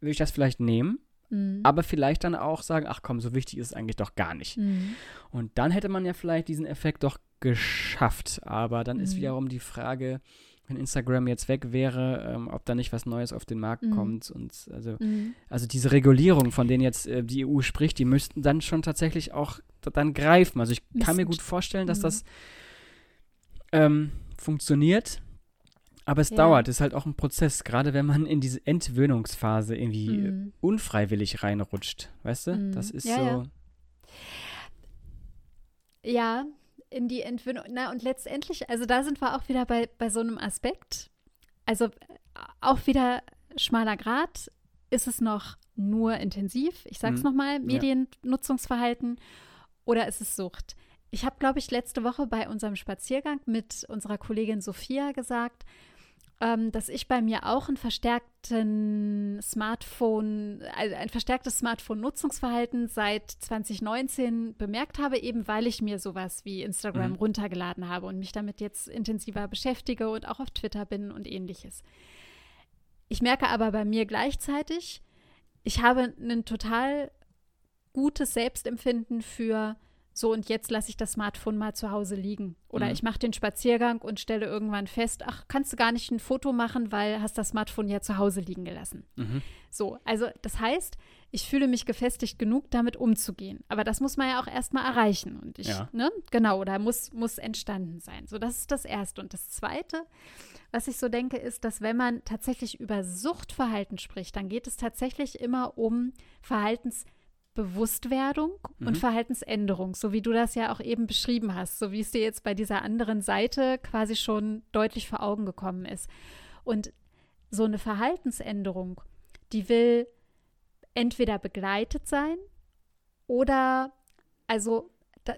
würde ich das vielleicht nehmen Mhm. Aber vielleicht dann auch sagen, ach komm, so wichtig ist es eigentlich doch gar nicht. Mhm. Und dann hätte man ja vielleicht diesen Effekt doch geschafft. Aber dann mhm. ist wiederum die Frage, wenn Instagram jetzt weg wäre, ähm, ob da nicht was Neues auf den Markt mhm. kommt. Und also, mhm. also diese Regulierung, von denen jetzt äh, die EU spricht, die müssten dann schon tatsächlich auch dann greifen. Also ich kann mir gut vorstellen, dass mhm. das ähm, funktioniert. Aber es ja. dauert, es ist halt auch ein Prozess, gerade wenn man in diese Entwöhnungsphase irgendwie mhm. unfreiwillig reinrutscht. Weißt du? Mhm. Das ist ja, so. Ja. ja, in die Entwöhnung. Na, und letztendlich, also da sind wir auch wieder bei, bei so einem Aspekt. Also auch wieder schmaler Grad. Ist es noch nur intensiv? Ich sag's mhm. nochmal, Mediennutzungsverhalten oder ist es Sucht? Ich habe, glaube ich, letzte Woche bei unserem Spaziergang mit unserer Kollegin Sophia gesagt, ähm, dass ich bei mir auch ein verstärkten Smartphone, also ein verstärktes Smartphone-Nutzungsverhalten seit 2019 bemerkt habe, eben weil ich mir sowas wie Instagram mhm. runtergeladen habe und mich damit jetzt intensiver beschäftige und auch auf Twitter bin und ähnliches. Ich merke aber bei mir gleichzeitig, ich habe ein total gutes Selbstempfinden für so und jetzt lasse ich das Smartphone mal zu Hause liegen. Oder mhm. ich mache den Spaziergang und stelle irgendwann fest, ach, kannst du gar nicht ein Foto machen, weil hast das Smartphone ja zu Hause liegen gelassen. Mhm. So, also das heißt, ich fühle mich gefestigt genug, damit umzugehen. Aber das muss man ja auch erstmal erreichen. Und ich, ja. ne, genau, da muss, muss entstanden sein. So, das ist das Erste. Und das Zweite, was ich so denke, ist, dass wenn man tatsächlich über Suchtverhalten spricht, dann geht es tatsächlich immer um Verhaltens- Bewusstwerdung mhm. und Verhaltensänderung, so wie du das ja auch eben beschrieben hast, so wie es dir jetzt bei dieser anderen Seite quasi schon deutlich vor Augen gekommen ist. Und so eine Verhaltensänderung, die will entweder begleitet sein oder also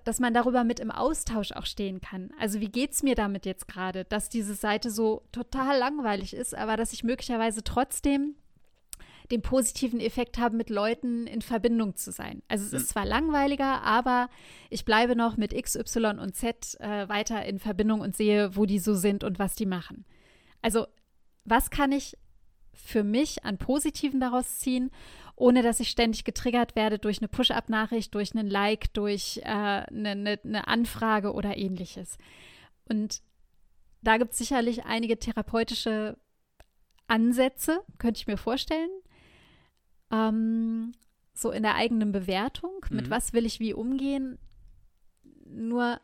dass man darüber mit im Austausch auch stehen kann. Also wie geht es mir damit jetzt gerade, dass diese Seite so total langweilig ist, aber dass ich möglicherweise trotzdem den positiven Effekt haben, mit Leuten in Verbindung zu sein. Also es ist zwar langweiliger, aber ich bleibe noch mit X, Y und Z äh, weiter in Verbindung und sehe, wo die so sind und was die machen. Also was kann ich für mich an Positiven daraus ziehen, ohne dass ich ständig getriggert werde durch eine Push-up-Nachricht, durch einen Like, durch äh, eine, eine, eine Anfrage oder ähnliches. Und da gibt es sicherlich einige therapeutische Ansätze, könnte ich mir vorstellen ähm, so in der eigenen Bewertung, mhm. mit was will ich wie umgehen. Nur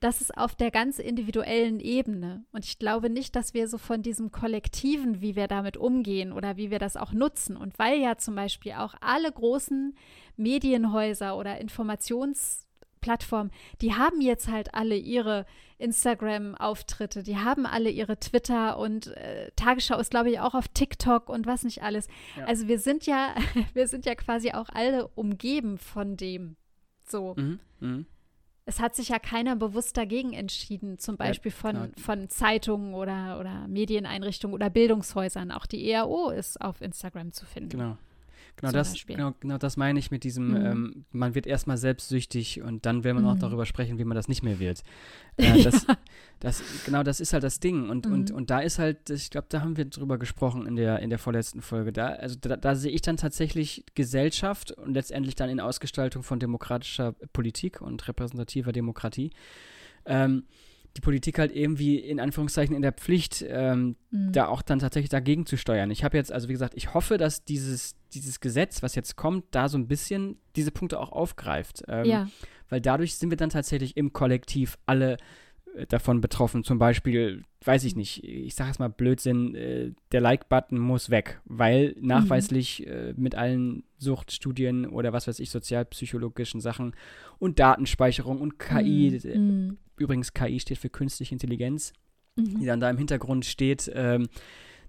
das ist auf der ganz individuellen Ebene. Und ich glaube nicht, dass wir so von diesem Kollektiven, wie wir damit umgehen oder wie wir das auch nutzen. Und weil ja zum Beispiel auch alle großen Medienhäuser oder Informations- Plattformen, die haben jetzt halt alle ihre Instagram-Auftritte, die haben alle ihre Twitter und äh, Tagesschau ist, glaube ich, auch auf TikTok und was nicht alles. Ja. Also wir sind ja, wir sind ja quasi auch alle umgeben von dem. So. Mhm. Mhm. Es hat sich ja keiner bewusst dagegen entschieden, zum Beispiel von, ja, von Zeitungen oder, oder Medieneinrichtungen oder Bildungshäusern. Auch die ERO ist auf Instagram zu finden. Genau. Genau das, genau, genau das meine ich mit diesem, mhm. ähm, man wird erstmal selbstsüchtig und dann will man mhm. auch darüber sprechen, wie man das nicht mehr wird. Äh, das, ja. das, genau, das ist halt das Ding. Und, mhm. und, und da ist halt, ich glaube, da haben wir drüber gesprochen in der, in der vorletzten Folge. Da, also da, da sehe ich dann tatsächlich Gesellschaft und letztendlich dann in Ausgestaltung von demokratischer Politik und repräsentativer Demokratie. Ähm, die Politik halt irgendwie in Anführungszeichen in der Pflicht, ähm, mhm. da auch dann tatsächlich dagegen zu steuern. Ich habe jetzt, also wie gesagt, ich hoffe, dass dieses, dieses Gesetz, was jetzt kommt, da so ein bisschen diese Punkte auch aufgreift. Ähm, ja. Weil dadurch sind wir dann tatsächlich im Kollektiv alle davon betroffen. Zum Beispiel, weiß ich nicht, ich sage jetzt mal Blödsinn, äh, der Like-Button muss weg, weil mhm. nachweislich mhm. äh, mit allen Suchtstudien oder was weiß ich, sozialpsychologischen Sachen und Datenspeicherung und KI, mhm. mhm. Übrigens, KI steht für künstliche Intelligenz, mhm. die dann da im Hintergrund steht, ähm,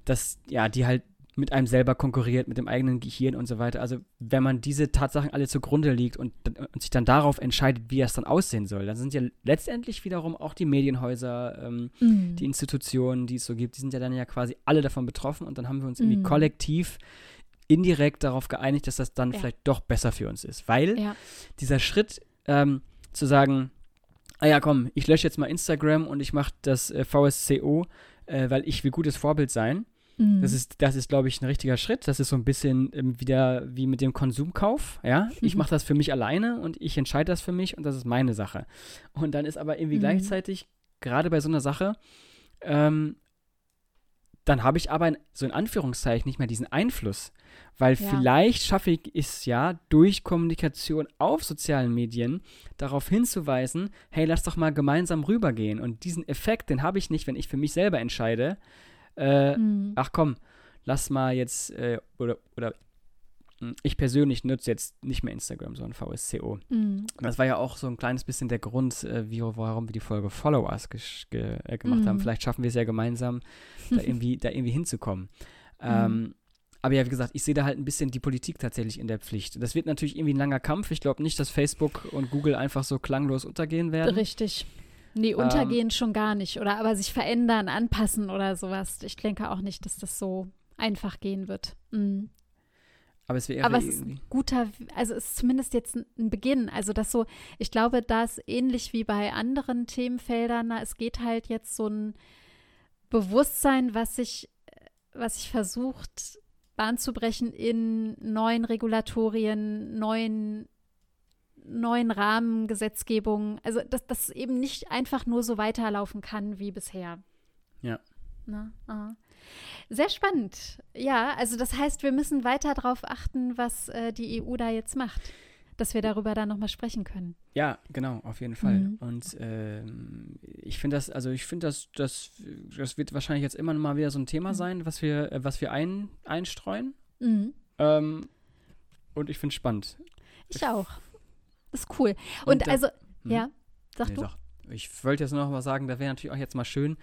dass ja, die halt mit einem selber konkurriert, mit dem eigenen Gehirn und so weiter. Also wenn man diese Tatsachen alle zugrunde liegt und, und sich dann darauf entscheidet, wie das dann aussehen soll, dann sind ja letztendlich wiederum auch die Medienhäuser, ähm, mhm. die Institutionen, die es so gibt, die sind ja dann ja quasi alle davon betroffen und dann haben wir uns irgendwie mhm. kollektiv indirekt darauf geeinigt, dass das dann ja. vielleicht doch besser für uns ist. Weil ja. dieser Schritt ähm, zu sagen, ah ja, komm, ich lösche jetzt mal Instagram und ich mache das äh, VSCO, äh, weil ich will gutes Vorbild sein. Mhm. Das ist, das ist, glaube ich, ein richtiger Schritt. Das ist so ein bisschen ähm, wieder wie mit dem Konsumkauf. Ja, mhm. ich mache das für mich alleine und ich entscheide das für mich und das ist meine Sache. Und dann ist aber irgendwie mhm. gleichzeitig, gerade bei so einer Sache, ähm, dann habe ich aber in, so in Anführungszeichen nicht mehr diesen Einfluss. Weil ja. vielleicht schaffe ich es ja durch Kommunikation auf sozialen Medien darauf hinzuweisen, hey, lass doch mal gemeinsam rübergehen. Und diesen Effekt, den habe ich nicht, wenn ich für mich selber entscheide, äh, mhm. ach komm, lass mal jetzt, äh, oder, oder hm, ich persönlich nutze jetzt nicht mehr Instagram, sondern VSCO. Mhm. Das war ja auch so ein kleines bisschen der Grund, äh, wie, warum wir die Folge Follow Us ge äh, gemacht mhm. haben. Vielleicht schaffen wir es ja gemeinsam, da irgendwie, da irgendwie hinzukommen. Mhm. Ähm, aber ja, wie gesagt, ich sehe da halt ein bisschen die Politik tatsächlich in der Pflicht. Das wird natürlich irgendwie ein langer Kampf. Ich glaube nicht, dass Facebook und Google einfach so klanglos untergehen werden. Richtig. Nee, untergehen ähm, schon gar nicht. Oder aber sich verändern, anpassen oder sowas. Ich denke auch nicht, dass das so einfach gehen wird. Mhm. Aber es wäre Aber es ist ein guter, also es ist zumindest jetzt ein Beginn. Also das so, ich glaube, das ähnlich wie bei anderen Themenfeldern, na, es geht halt jetzt so ein Bewusstsein, was sich, was sich versucht, Bahn zu brechen in neuen Regulatorien, neuen, neuen Rahmengesetzgebungen. Also, dass das eben nicht einfach nur so weiterlaufen kann wie bisher. Ja. Na, aha. Sehr spannend. Ja, also das heißt, wir müssen weiter darauf achten, was äh, die EU da jetzt macht dass wir darüber dann nochmal sprechen können. Ja, genau, auf jeden Fall. Mhm. Und ähm, ich finde das, also ich finde das, das, das wird wahrscheinlich jetzt immer mal wieder so ein Thema mhm. sein, was wir, äh, was wir ein, einstreuen. Mhm. Ähm, und ich finde es spannend. Ich auch. Das ist cool. Und, und da, also, hm? ja, sag nee, du. Sag, ich wollte jetzt noch mal sagen, da wäre natürlich auch jetzt mal schön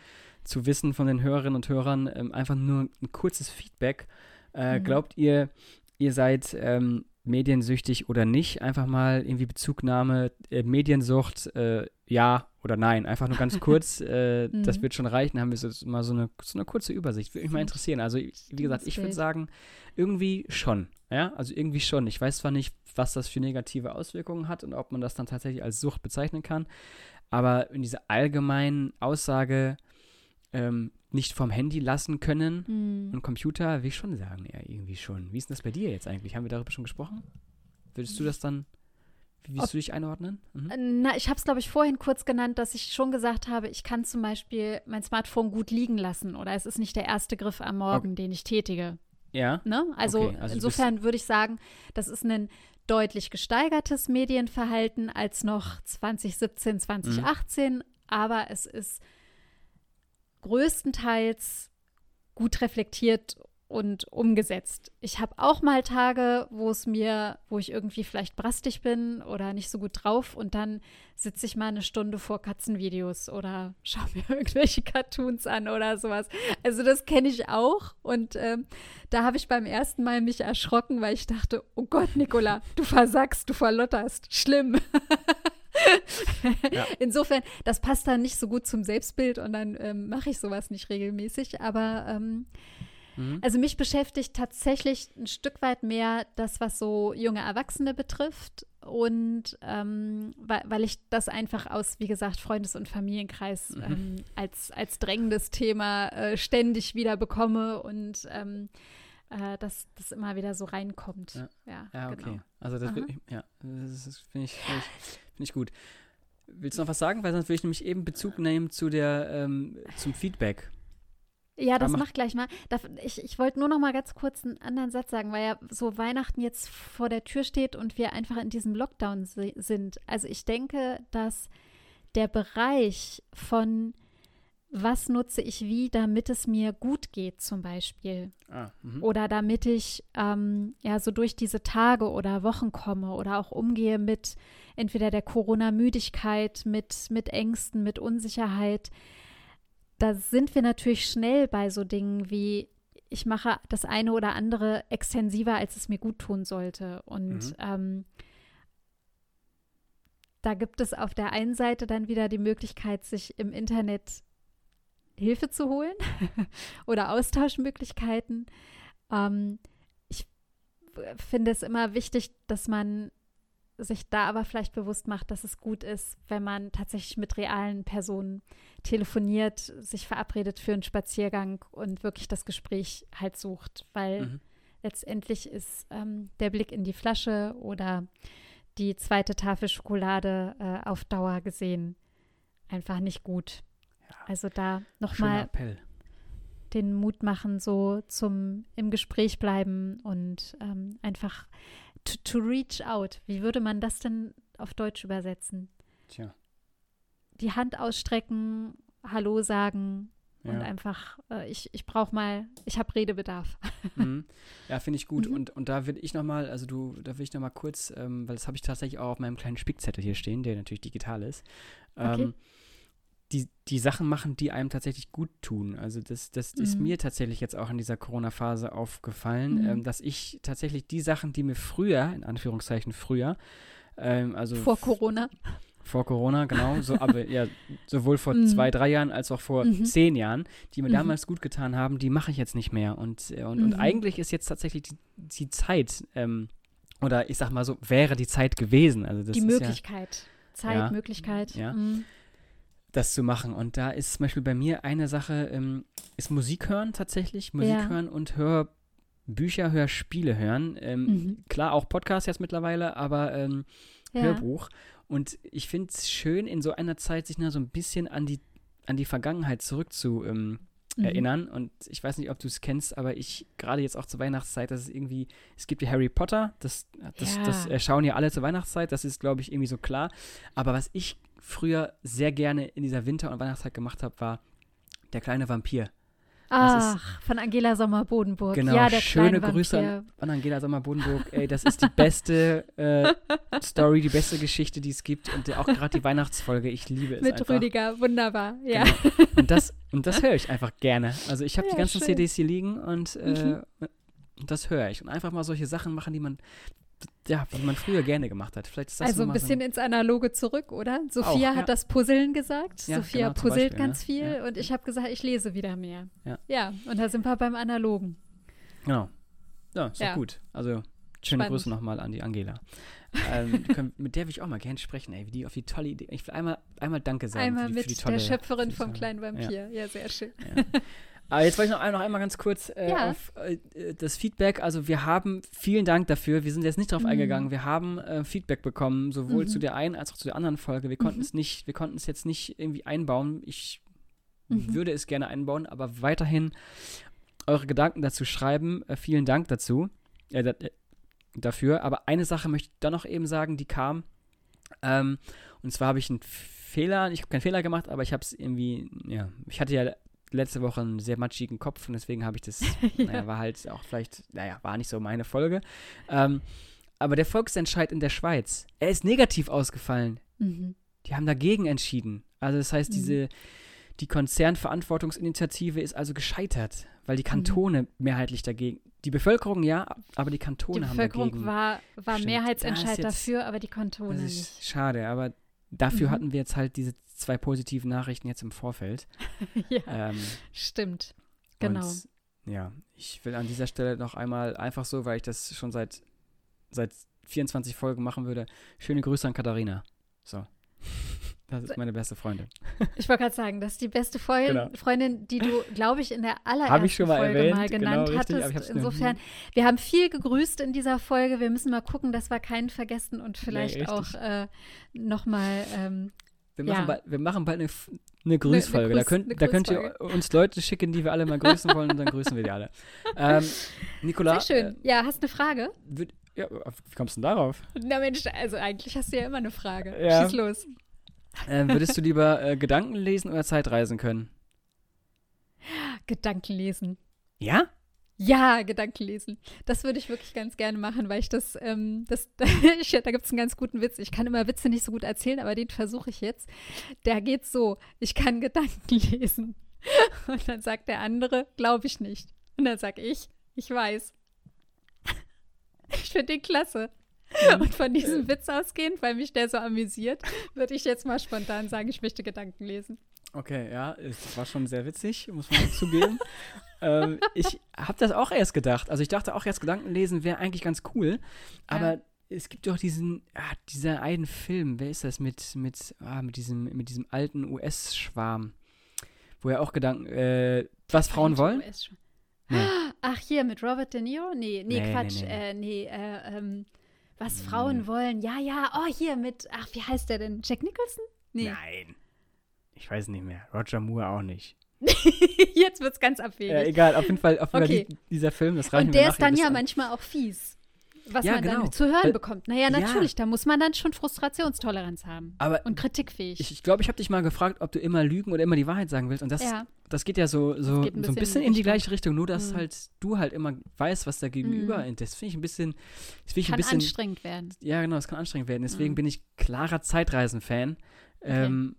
zu wissen von den Hörerinnen und Hörern, ähm, einfach nur ein kurzes Feedback. Äh, mhm. Glaubt ihr, ihr seid ähm, mediensüchtig oder nicht, einfach mal irgendwie Bezugnahme, äh, Mediensucht, äh, ja oder nein. Einfach nur ganz kurz, äh, mhm. das wird schon reichen, haben wir so, mal so eine, so eine kurze Übersicht. Würde mich mal interessieren. Also, wie gesagt, ich würde sagen, irgendwie schon. Ja, also irgendwie schon. Ich weiß zwar nicht, was das für negative Auswirkungen hat und ob man das dann tatsächlich als Sucht bezeichnen kann, aber in dieser allgemeinen Aussage, ähm, nicht vom Handy lassen können mhm. und Computer, will ich schon sagen, ja, irgendwie schon. Wie ist denn das bei dir jetzt eigentlich? Haben wir darüber schon gesprochen? Würdest du das dann, wie willst Ob, du dich einordnen? Mhm. Äh, na, ich habe es, glaube ich, vorhin kurz genannt, dass ich schon gesagt habe, ich kann zum Beispiel mein Smartphone gut liegen lassen oder es ist nicht der erste Griff am Morgen, okay. den ich tätige. Ja. Ne? Also, okay. also insofern würde ich sagen, das ist ein deutlich gesteigertes Medienverhalten als noch 2017, 2018, mhm. aber es ist größtenteils gut reflektiert und umgesetzt. Ich habe auch mal Tage, wo es mir, wo ich irgendwie vielleicht brastig bin oder nicht so gut drauf und dann sitze ich mal eine Stunde vor Katzenvideos oder schaue mir irgendwelche Cartoons an oder sowas. Also das kenne ich auch und ähm, da habe ich beim ersten Mal mich erschrocken, weil ich dachte, oh Gott, Nicola, du versagst, du verlotterst, schlimm. ja. Insofern, das passt dann nicht so gut zum Selbstbild und dann ähm, mache ich sowas nicht regelmäßig. Aber ähm, mhm. also mich beschäftigt tatsächlich ein Stück weit mehr das, was so junge Erwachsene betrifft. Und ähm, weil, weil, ich das einfach aus, wie gesagt, Freundes- und Familienkreis mhm. Ähm, als, als drängendes Thema äh, ständig wieder bekomme und ähm, äh, dass das immer wieder so reinkommt. Ja, ja, ja okay. Genau. Also das, ich, ja, das finde ich, find ich, find ich gut. Willst du noch was sagen? Weil sonst würde ich nämlich eben Bezug nehmen zu der, ähm, zum Feedback. Ja, das mach gleich mal. Ich, ich wollte nur noch mal ganz kurz einen anderen Satz sagen, weil ja so Weihnachten jetzt vor der Tür steht und wir einfach in diesem Lockdown sind. Also ich denke, dass der Bereich von was nutze ich wie, damit es mir gut geht, zum Beispiel. Ah, mhm. oder damit ich ähm, ja so durch diese Tage oder Wochen komme oder auch umgehe mit entweder der Corona-Müdigkeit, mit, mit Ängsten, mit Unsicherheit. Da sind wir natürlich schnell bei so Dingen wie, ich mache das eine oder andere extensiver, als es mir gut tun sollte. Und mhm. ähm, da gibt es auf der einen Seite dann wieder die Möglichkeit, sich im Internet Hilfe zu holen oder Austauschmöglichkeiten. Ähm, ich finde es immer wichtig, dass man sich da aber vielleicht bewusst macht, dass es gut ist, wenn man tatsächlich mit realen Personen telefoniert, sich verabredet für einen Spaziergang und wirklich das Gespräch halt sucht, weil mhm. letztendlich ist ähm, der Blick in die Flasche oder die zweite Tafel Schokolade äh, auf Dauer gesehen einfach nicht gut. Also da nochmal den Mut machen, so zum im Gespräch bleiben und ähm, einfach to, to, reach out. Wie würde man das denn auf Deutsch übersetzen? Tja. Die Hand ausstrecken, Hallo sagen ja. und einfach, äh, ich, ich brauche mal, ich habe Redebedarf. Mhm. Ja, finde ich gut. Mhm. Und, und da will ich nochmal, also du, da will ich nochmal kurz, ähm, weil das habe ich tatsächlich auch auf meinem kleinen Spickzettel hier stehen, der natürlich digital ist. Ähm, okay die, die Sachen machen, die einem tatsächlich gut tun. Also das, das mhm. ist mir tatsächlich jetzt auch in dieser Corona-Phase aufgefallen, mhm. ähm, dass ich tatsächlich die Sachen, die mir früher, in Anführungszeichen früher, ähm, also vor Corona. Vor Corona, genau. So, aber ja, sowohl vor mhm. zwei, drei Jahren als auch vor mhm. zehn Jahren, die mir mhm. damals gut getan haben, die mache ich jetzt nicht mehr. Und, äh, und, und mhm. eigentlich ist jetzt tatsächlich die, die Zeit, ähm, oder ich sag mal so, wäre die Zeit gewesen. Also das die Möglichkeit. Ja, Zeit, ja, Möglichkeit. Ja das zu machen. Und da ist zum Beispiel bei mir eine Sache, ähm, ist Musik hören tatsächlich. Musik ja. hören und Hörbücher, Hörspiele hören. Ähm, mhm. Klar, auch Podcast jetzt mittlerweile, aber ähm, ja. Hörbuch. Und ich finde es schön, in so einer Zeit sich nur so ein bisschen an die, an die Vergangenheit zurück zu ähm, mhm. erinnern. Und ich weiß nicht, ob du es kennst, aber ich, gerade jetzt auch zur Weihnachtszeit, das ist irgendwie, es gibt ja Harry Potter, das, das, ja. das, das schauen ja alle zur Weihnachtszeit, das ist, glaube ich, irgendwie so klar. Aber was ich früher sehr gerne in dieser Winter- und Weihnachtszeit gemacht habe, war der kleine Vampir. Ach, ist, von Angela Sommer-Bodenburg. Genau, ja, der schöne Grüße an, an, Angela Sommer-Bodenburg. Ey, das ist die beste äh, Story, die beste Geschichte, die es gibt. Und auch gerade die Weihnachtsfolge, ich liebe es Mit einfach. Rüdiger, wunderbar, ja. Genau. Und das, und das höre ich einfach gerne. Also ich habe ja, die ganzen schön. CDs hier liegen und äh, mhm. das höre ich. Und einfach mal solche Sachen machen, die man ja, was man früher gerne gemacht hat. Vielleicht ist das also ein bisschen so ins Analoge zurück, oder? Sophia auch, ja. hat das Puzzeln gesagt. Ja, Sophia genau, puzzelt Beispiel, ganz ne? viel ja. und ich habe gesagt, ich lese wieder mehr. Ja. ja, und da sind wir beim Analogen. Genau. Ja, ist doch gut. Also schöne Spannend. Grüße nochmal an die Angela. ähm, können, mit der will ich auch mal gerne sprechen, ey, wie die auf die tolle Idee. Ich will einmal, einmal Danke sagen. Einmal für die, mit für die tolle, der Schöpferin vom kleinen Vampir. Ja, sehr schön. Aber jetzt wollte ich noch, noch einmal ganz kurz äh, ja. auf äh, das Feedback. Also wir haben, vielen Dank dafür. Wir sind jetzt nicht drauf mhm. eingegangen. Wir haben äh, Feedback bekommen, sowohl mhm. zu der einen als auch zu der anderen Folge. Wir konnten mhm. es nicht, wir konnten es jetzt nicht irgendwie einbauen. Ich mhm. würde es gerne einbauen, aber weiterhin eure Gedanken dazu schreiben. Äh, vielen Dank dazu. Äh, äh, dafür. Aber eine Sache möchte ich dann noch eben sagen, die kam. Ähm, und zwar habe ich einen Fehler, ich habe keinen Fehler gemacht, aber ich habe es irgendwie, ja, ich hatte ja letzte Woche einen sehr matschigen Kopf und deswegen habe ich das, ja. naja, war halt auch vielleicht, naja, war nicht so meine Folge. Ähm, aber der Volksentscheid in der Schweiz, er ist negativ ausgefallen. Mhm. Die haben dagegen entschieden. Also das heißt, mhm. diese, die Konzernverantwortungsinitiative ist also gescheitert, weil die Kantone mhm. mehrheitlich dagegen, die Bevölkerung ja, aber die Kantone die haben dagegen. Die Bevölkerung war, war Mehrheitsentscheid dafür, aber die Kantone nicht. Schade, aber dafür mhm. hatten wir jetzt halt diese zwei positiven Nachrichten jetzt im Vorfeld. ja, ähm, stimmt. Genau. Und, ja, ich will an dieser Stelle noch einmal einfach so, weil ich das schon seit, seit 24 Folgen machen würde, schöne Grüße an Katharina. So. Das ist meine beste Freundin. Ich wollte gerade sagen, das ist die beste Freundin, genau. Freundin die du, glaube ich, in der allerersten ich schon mal Folge erwähnt, mal genannt genau, hattest. Insofern, wir haben viel gegrüßt in dieser Folge. Wir müssen mal gucken, dass wir keinen vergessen und vielleicht nee, auch äh, nochmal ähm, Wir machen, ja. bald, wir machen bald eine, eine Grüßfolge. Eine, eine Grüß, da, könnt, da könnt ihr uns Leute schicken, die wir alle mal grüßen wollen und dann grüßen wir die alle. Ähm, Nicola. Sehr schön. Äh, ja, hast du eine Frage? Ja, wie kommst du denn darauf? Na Mensch, also eigentlich hast du ja immer eine Frage. Ja. Schieß los. Äh, würdest du lieber äh, Gedanken lesen oder Zeitreisen können? Gedanken lesen. Ja? Ja, Gedanken lesen. Das würde ich wirklich ganz gerne machen, weil ich das, ähm, das ich, da gibt es einen ganz guten Witz. Ich kann immer Witze nicht so gut erzählen, aber den versuche ich jetzt. Der geht so, ich kann Gedanken lesen. Und dann sagt der andere, glaube ich nicht. Und dann sage ich, ich weiß. Ich finde den klasse. Und von diesem Witz ausgehend, weil mich der so amüsiert, würde ich jetzt mal spontan sagen, ich möchte Gedanken lesen. Okay, ja, es war schon sehr witzig, muss man zugeben. ähm, ich habe das auch erst gedacht. Also ich dachte auch erst, Gedanken lesen wäre eigentlich ganz cool. Aber ja. es gibt doch diesen, ah, dieser einen Film, wer ist das, mit, mit, ah, mit, diesem, mit diesem alten US-Schwarm, wo er auch Gedanken, äh, was Frauen wollen? Nee. Ach, hier mit Robert De Niro? Nee, nee, nee Quatsch. Nee, nee. Äh, nee äh, ähm, was Frauen wollen. Ja, ja, oh, hier mit, ach, wie heißt der denn? Jack Nicholson? Nee. Nein. Ich weiß nicht mehr. Roger Moore auch nicht. Jetzt wird es ganz abwegig. Äh, egal, auf jeden Fall, auf jeden okay. Fall dieser Film, das reicht Und der ist dann ja an. manchmal auch fies. Was ja, man genau. dann zu hören bekommt. Naja, natürlich, ja. da muss man dann schon Frustrationstoleranz haben. Aber und kritikfähig. Ich, ich glaube, ich habe dich mal gefragt, ob du immer lügen oder immer die Wahrheit sagen willst. Und das, ja. das geht ja so, so, ein, bisschen so ein bisschen in die gleiche Richtung, nur dass mhm. halt du halt immer weißt, was da gegenüber mhm. Das finde ich ein bisschen. Das ich kann ein bisschen, anstrengend werden. Ja, genau, es kann anstrengend werden. Deswegen mhm. bin ich klarer Zeitreisen-Fan. Okay. Ähm,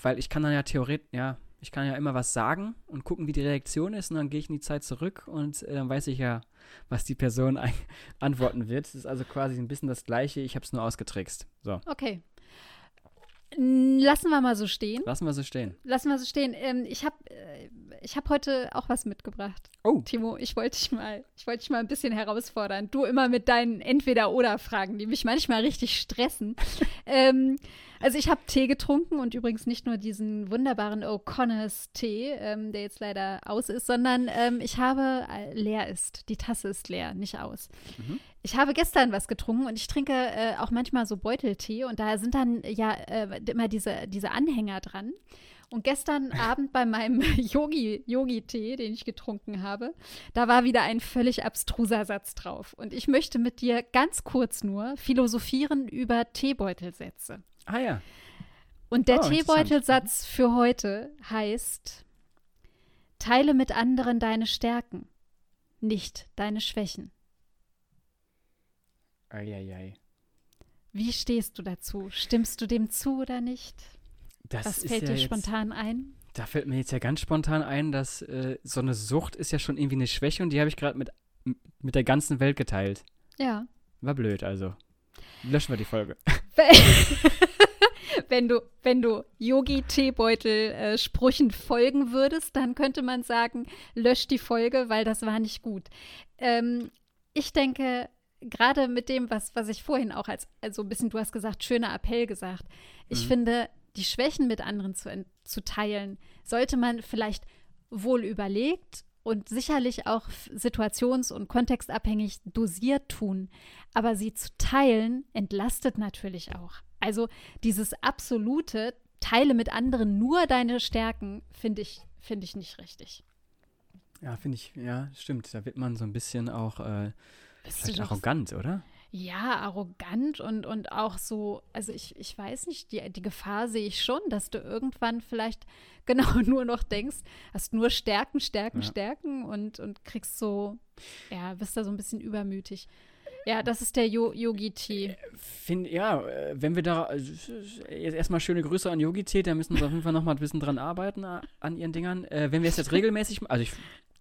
weil ich kann dann ja theoretisch, ja, ich kann ja immer was sagen und gucken, wie die Reaktion ist und dann gehe ich in die Zeit zurück und äh, dann weiß ich ja, was die Person antworten wird. Es ist also quasi ein bisschen das Gleiche, ich habe es nur ausgetrickst. So. Okay. Lassen wir mal so stehen. Lassen wir so stehen. Lassen wir so stehen. Ähm, ich habe äh, ich hab heute auch was mitgebracht. Oh. Timo, ich wollte dich mal, ich wollte dich mal ein bisschen herausfordern. Du immer mit deinen Entweder-Oder-Fragen, die mich manchmal richtig stressen. ähm, also ich habe Tee getrunken und übrigens nicht nur diesen wunderbaren O'Connors Tee, ähm, der jetzt leider aus ist, sondern ähm, ich habe äh, leer ist. Die Tasse ist leer, nicht aus. Mhm. Ich habe gestern was getrunken und ich trinke äh, auch manchmal so Beuteltee und da sind dann ja äh, immer diese, diese Anhänger dran. Und gestern Abend bei meinem Yogi, Yogi-Tee, den ich getrunken habe, da war wieder ein völlig abstruser Satz drauf. Und ich möchte mit dir ganz kurz nur philosophieren über Teebeutelsätze. Ah ja. Und der oh, Teebeutelsatz für heute heißt: Teile mit anderen deine Stärken, nicht deine Schwächen. Eieiei. Wie stehst du dazu? Stimmst du dem zu oder nicht? Das Was fällt ja dir jetzt, spontan ein? Da fällt mir jetzt ja ganz spontan ein, dass äh, so eine Sucht ist ja schon irgendwie eine Schwäche und die habe ich gerade mit, mit der ganzen Welt geteilt. Ja. War blöd, also. Löschen wir die Folge. wenn du, wenn du Yogi-Teebeutel-Sprüchen äh, folgen würdest, dann könnte man sagen, lösch die Folge, weil das war nicht gut. Ähm, ich denke, gerade mit dem, was, was ich vorhin auch als, also ein bisschen, du hast gesagt, schöner Appell gesagt. Ich mhm. finde, die Schwächen mit anderen zu, zu teilen, sollte man vielleicht wohl überlegt und sicherlich auch situations- und kontextabhängig dosiert tun. Aber sie zu teilen entlastet natürlich auch. Also dieses absolute Teile mit anderen nur deine Stärken, finde ich, finde ich nicht richtig. Ja, finde ich, ja, stimmt. Da wird man so ein bisschen auch äh, vielleicht arrogant, oder? Ja, arrogant und, und auch so, also ich, ich weiß nicht, die, die Gefahr sehe ich schon, dass du irgendwann vielleicht genau nur noch denkst, hast nur Stärken, Stärken, ja. Stärken und, und kriegst so, ja, bist da so ein bisschen übermütig. Ja, das ist der Yo Yogi-Tee. Find, ja, äh, wenn wir da äh, erstmal schöne Grüße an Yogi-Tee, da müssen wir auf jeden Fall nochmal ein bisschen dran arbeiten an ihren Dingern. Äh, wenn wir es jetzt regelmäßig, also ich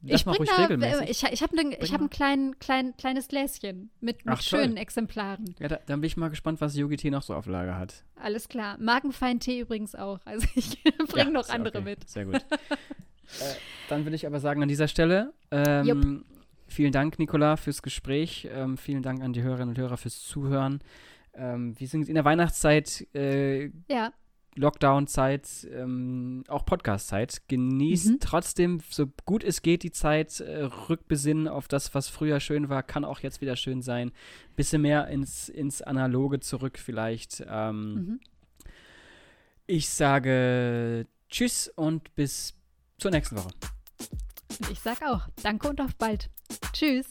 Lass mal ruhig da, regelmäßig. Ich, ich habe ne, hab ein klein, klein, kleines Gläschen mit, mit Ach, schönen Exemplaren. Ja, da, dann bin ich mal gespannt, was Yogi Tee noch so auf Lager hat. Alles klar. Magenfein Tee übrigens auch. Also ich bringe ja, noch andere okay. mit. Sehr gut. äh, dann würde ich aber sagen an dieser Stelle, ähm, vielen Dank, Nicola, fürs Gespräch. Ähm, vielen Dank an die Hörerinnen und Hörer fürs Zuhören. Ähm, wir sind in der Weihnachtszeit. Äh, ja. Lockdown-Zeit, ähm, auch Podcast-Zeit. Genießt mhm. trotzdem, so gut es geht, die Zeit. Äh, rückbesinnen auf das, was früher schön war, kann auch jetzt wieder schön sein. Bisschen mehr ins, ins Analoge zurück vielleicht. Ähm, mhm. Ich sage Tschüss und bis zur nächsten Woche. Und ich sag auch Danke und auf bald. Tschüss.